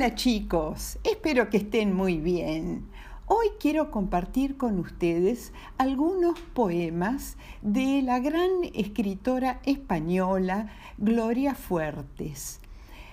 Hola chicos, espero que estén muy bien. Hoy quiero compartir con ustedes algunos poemas de la gran escritora española Gloria Fuertes.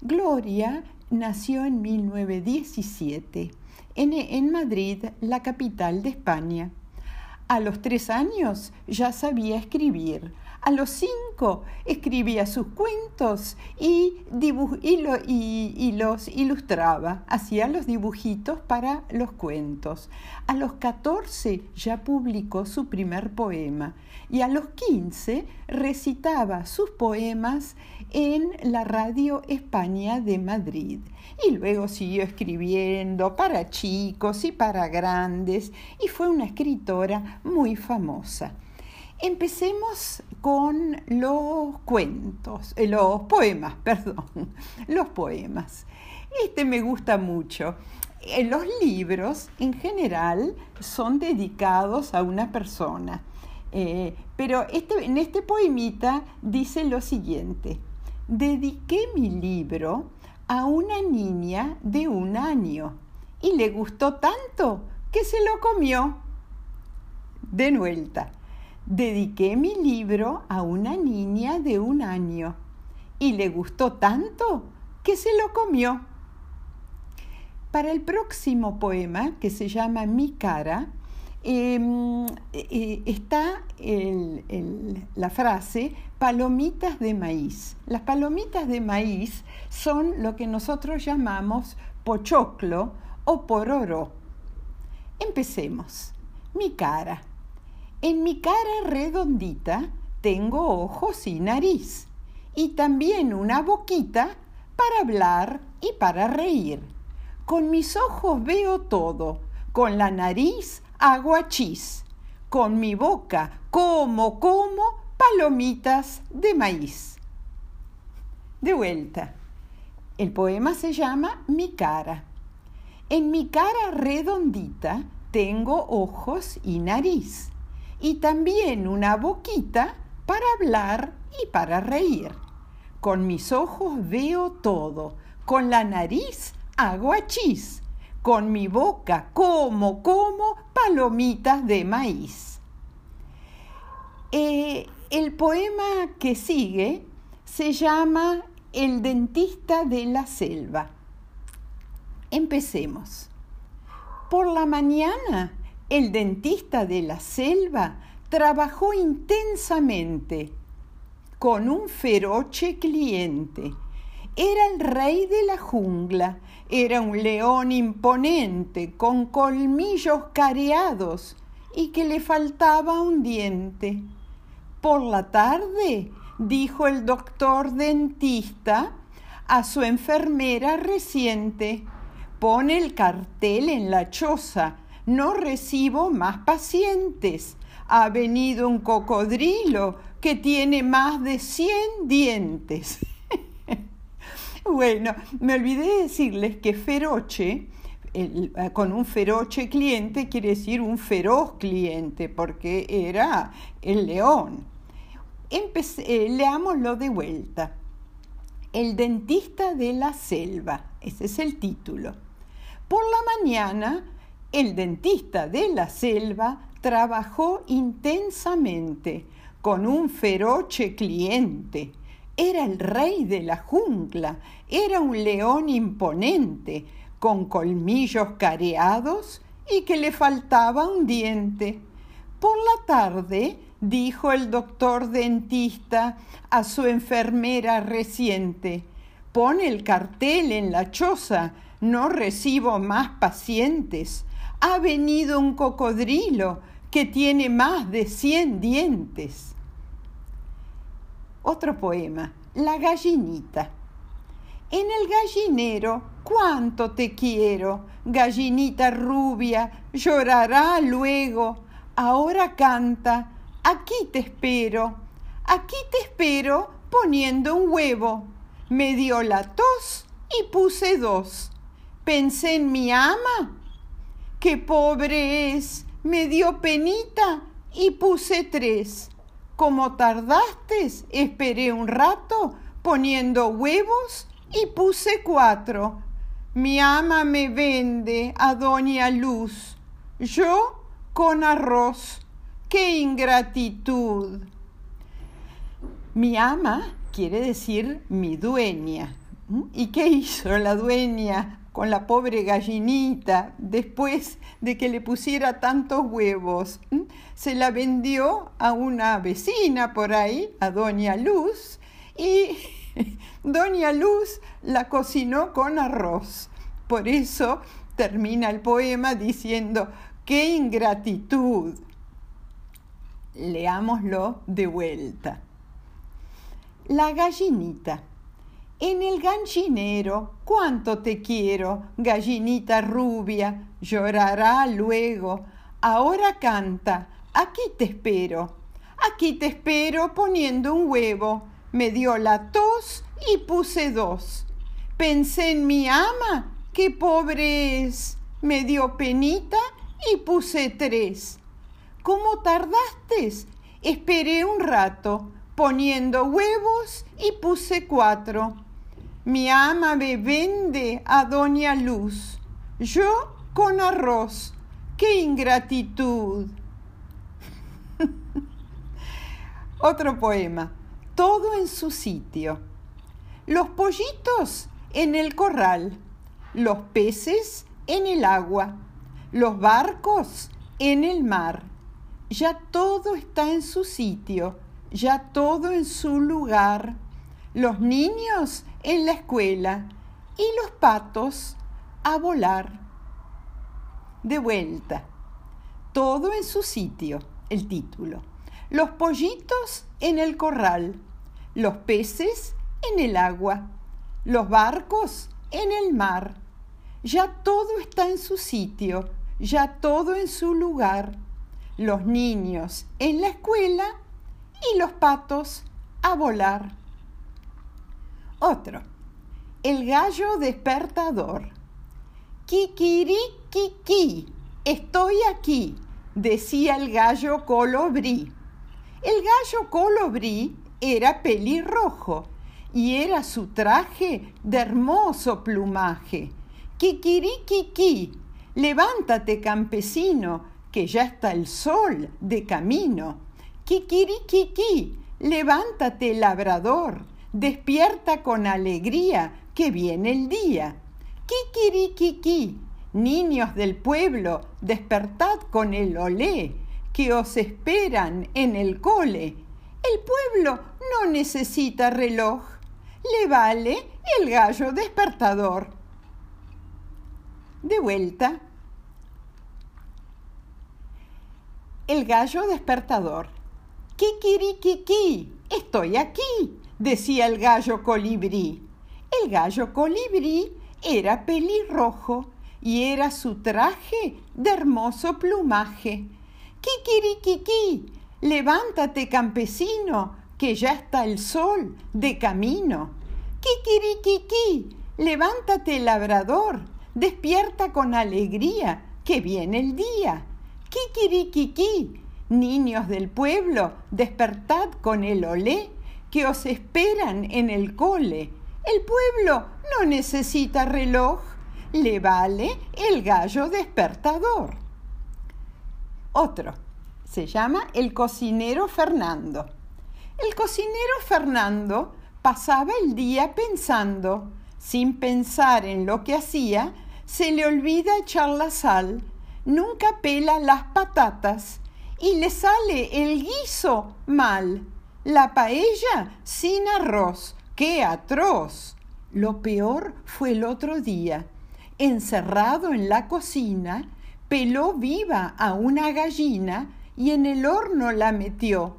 Gloria nació en 1917 en, Madrid, la capital de España. A los tres años ya sabía escribir, a los cinco escribía sus cuentos y, los ilustraba, hacía los dibujitos para los cuentos. A los catorce ya publicó su primer poema y a los quince recitaba sus poemas en la Radio España de Madrid. Y luego siguió escribiendo para chicos y para grandes y fue una escritora muy famosa. Empecemos con los cuentos, eh, los poemas, perdón, los poemas. Este me gusta mucho. Eh, los libros en general son dedicados a una persona, eh, pero este, en este poemita dice lo siguiente, dediqué mi libro a una niña de un año y le gustó tanto que se lo comió. De vuelta dediqué mi libro a una niña de un año y le gustó tanto que se lo comió. Para el próximo poema, que se llama Mi cara, em, eh, está la frase palomitas de maíz. Las palomitas de maíz son lo que nosotros llamamos pochoclo o pororo. Empecemos. Mi cara. En mi cara redondita tengo ojos y nariz, y también una boquita para hablar y para reír. Con mis ojos veo todo, con la nariz hago achís, con mi boca como, como palomitas de maíz. De vuelta. El poema se llama Mi cara. En mi cara redondita tengo ojos y nariz y también una boquita para hablar y para reír. Con mis ojos veo todo, con la nariz hago achís, con mi boca como, como palomitas de maíz. Eh, el poema que sigue se llama El dentista de la selva. Empecemos. Por la mañana el dentista de la selva trabajó intensamente con un feroce cliente. Era el rey de la jungla, era un león imponente con colmillos careados y que le faltaba un diente. Por la tarde, dijo el doctor dentista a su enfermera reciente, pone el cartel en la choza no recibo más pacientes. Ha venido un cocodrilo que tiene más de 100 dientes. bueno, me olvidé de decirles que feroche, con un feroche cliente quiere decir un feroz cliente, porque era el león. Eh, leámoslo de vuelta. El dentista de la selva, ese es el título. Por la mañana el dentista de la selva trabajó intensamente con un feroce cliente. Era el rey de la jungla, era un león imponente, con colmillos careados y que le faltaba un diente. Por la tarde, dijo el doctor dentista a su enfermera reciente, pon el cartel en la choza, no recibo más pacientes ha venido un cocodrilo que tiene más de cien dientes. Otro poema, La gallinita. En el gallinero, cuánto te quiero, gallinita rubia, llorará luego. Ahora canta, aquí te espero, aquí te espero poniendo un huevo. Me dio la tos y puse dos. Pensé en mi ama qué pobre es, me dio penita y puse tres. Como tardaste, esperé un rato poniendo huevos y puse cuatro. Mi ama me vende a Doña Luz, yo con arroz. ¡Qué ingratitud! Mi ama quiere decir mi dueña. ¿Y qué hizo la dueña con la pobre gallinita después de que le pusiera tantos huevos? Se la vendió a una vecina por ahí, a Doña Luz, y Doña Luz la cocinó con arroz. Por eso termina el poema diciendo, ¡qué ingratitud! Leámoslo de vuelta. La gallinita. En el gallinero, cuánto te quiero, gallinita rubia, llorará luego. Ahora canta, aquí te espero, aquí te espero poniendo un huevo. Me dio la tos y puse dos. Pensé en mi ama, qué pobre es. Me dio penita y puse tres. ¿Cómo tardaste? Esperé un rato, poniendo huevos y puse cuatro. Mi ama me vende a Doña Luz, yo con arroz. ¡Qué ingratitud! Otro poema, todo en su sitio. Los pollitos en el corral, los peces en el agua, los barcos en el mar. Ya todo está en su sitio, ya todo en su lugar. Los niños en la escuela y los patos a volar. De vuelta. Todo en su sitio, el título. Los pollitos en el corral, los peces en el agua, los barcos en el mar. Ya todo está en su sitio, ya todo en su lugar. Los niños en la escuela y los patos a volar. Otro. El gallo despertador. Kikirikiki, estoy aquí, decía el gallo colobrí. El gallo colobrí era pelirrojo y era su traje de hermoso plumaje. Kikirikiki, levántate campesino, que ya está el sol de camino. Kikirikiki, levántate labrador, despierta con alegría, que viene el día. Kikirikiki, niños del pueblo, despertad con el olé, que os esperan en el cole. El pueblo no necesita reloj, le vale el gallo despertador. De vuelta. El gallo despertador. Kikirikiki, estoy aquí, decía el gallo colibrí. El gallo colibrí era pelirrojo y era su traje de hermoso plumaje. Kikirikiki, levántate campesino, que ya está el sol de camino. Kikirikiki, levántate labrador, despierta con alegría, que viene el día. Kikirikiki, niños del pueblo, despertad con el olé, que os esperan en el cole. El pueblo no necesita reloj, le vale el gallo despertador. Otro, se llama el cocinero Fernando. El cocinero Fernando pasaba el día pensando, sin pensar en lo que hacía, se le olvida echar la sal, nunca pela las patatas y le sale el guiso mal, la paella sin arroz, ¡Qué atroz! Lo peor fue el otro día. Encerrado en la cocina, peló viva a una gallina y en el horno la metió.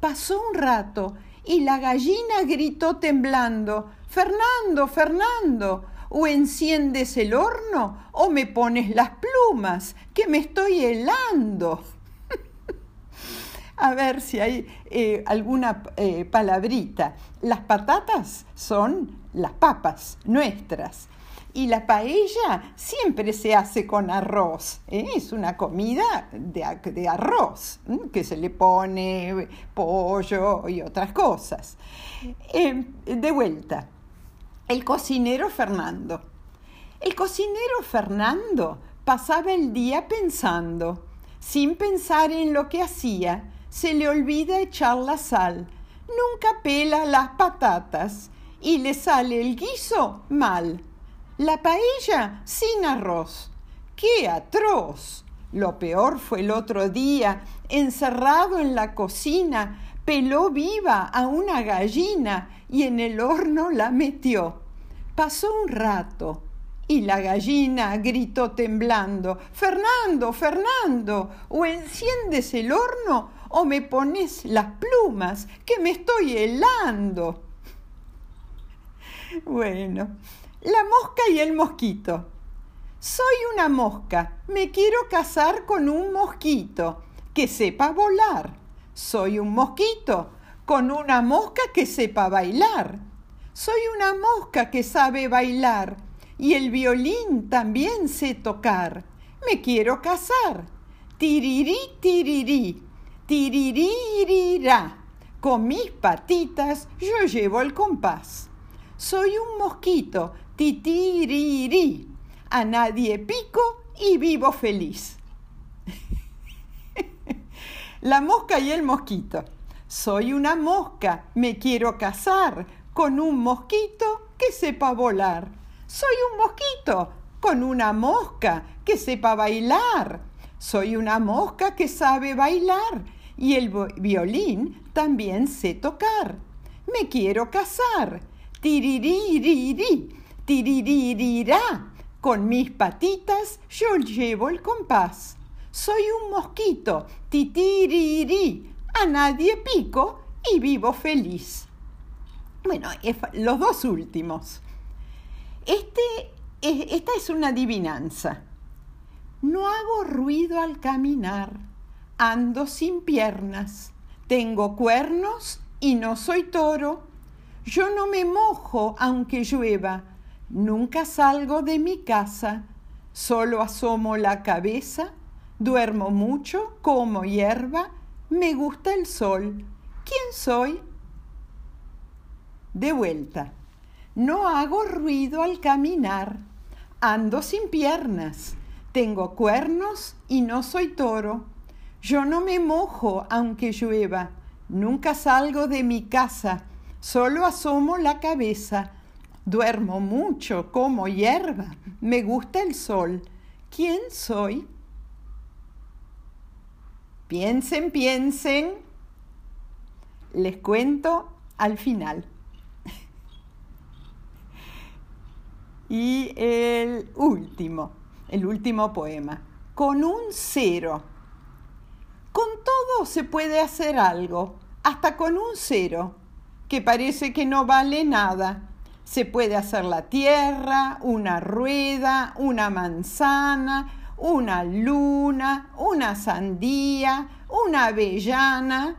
Pasó un rato y la gallina gritó temblando, Fernando, Fernando, o enciendes el horno o me pones las plumas, que me estoy helando a ver si hay eh, alguna eh, palabrita. Las patatas son las papas nuestras. Y la paella siempre se hace con arroz. ¿eh? Es una comida de, arroz, que se le pone pollo y otras cosas. de vuelta, el cocinero Fernando. El cocinero Fernando pasaba el día pensando. Sin pensar en lo que hacía, se le olvida echar la sal. Nunca pela las patatas y le sale el guiso mal. La paella sin arroz. ¡Qué atroz! Lo peor fue el otro día, encerrado en la cocina, peló viva a una gallina y en el horno la metió. Pasó un rato y la gallina gritó temblando, Fernando, Fernando, o enciendes el horno o me pones las plumas, que me estoy helando. Bueno, la mosca y el mosquito. Soy una mosca, me quiero casar con un mosquito que sepa volar. Soy un mosquito con una mosca que sepa bailar. Soy una mosca que sabe bailar y el violín también sé tocar. Me quiero casar. Tirirí, tirirí, tiriririrá. Con mis patitas yo llevo el compás. Soy un mosquito, titirirí. A nadie pico y vivo feliz. La mosca y el mosquito. Soy una mosca, me quiero casar con un mosquito que sepa volar. Soy un mosquito con una mosca que sepa bailar. Soy una mosca que sabe bailar y el violín también sé tocar. Me quiero casar. Tiriririri, tiriririrá. Con mis patitas yo llevo el compás. Soy un mosquito, titiriri, a nadie pico y vivo feliz. Bueno, los dos últimos. Este, esta es una adivinanza. No hago ruido al caminar, ando sin piernas, tengo cuernos y no soy toro. Yo no me mojo aunque llueva, nunca salgo de mi casa, solo asomo la cabeza Duermo mucho, como hierba, me gusta el sol. ¿Quién soy? De vuelta. No hago ruido al caminar. Ando sin piernas. Tengo cuernos y no soy toro. Yo no me mojo aunque llueva. Nunca salgo de mi casa. Solo asomo la cabeza. Duermo mucho, como hierba. Me gusta el sol. ¿Quién soy? Piensen, piensen. Les cuento al final. y el último, el último poema. Con un cero. Con todo se puede hacer algo, hasta con un cero, que parece que no vale nada. Se puede hacer la tierra, una rueda, una manzana, una luna, una sandía, una avellana.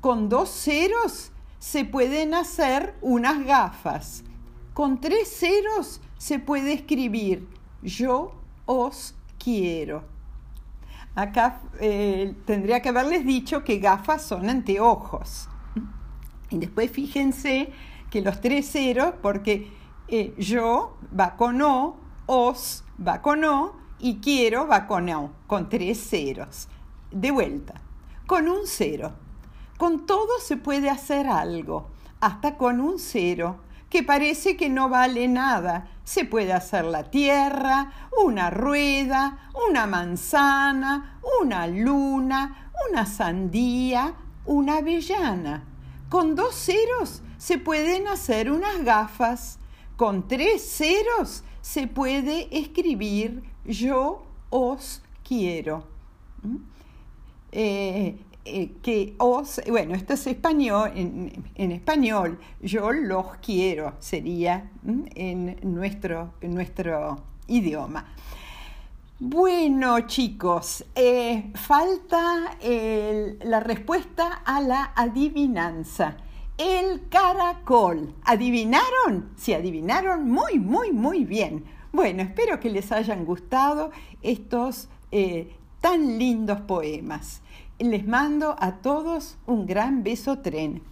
Con dos ceros se pueden hacer unas gafas. Con tres ceros se puede escribir yo os quiero. Acá eh, tendría que haberles dicho que gafas son anteojos. Y después fíjense que los tres ceros, porque eh, yo va con O, os va con O, y quiero va con O, con tres ceros. De vuelta, con un cero. Con todo se puede hacer algo, hasta con un cero, que parece que no vale nada. Se puede hacer la tierra, una rueda, una manzana, una luna, una sandía, una avellana. Con dos ceros se pueden hacer unas gafas. Con tres ceros se puede escribir yo os quiero. ¿Mm? Eh, eh, que os, bueno, esto es español, en, español, yo los quiero, sería en nuestro, en nuestro idioma. Bueno, chicos, eh, falta la respuesta a la adivinanza. El caracol. ¿Adivinaron? Sí, adivinaron muy, muy, muy bien. Bueno, espero que les hayan gustado estos eh, tan lindos poemas. Les mando a todos un gran beso tren.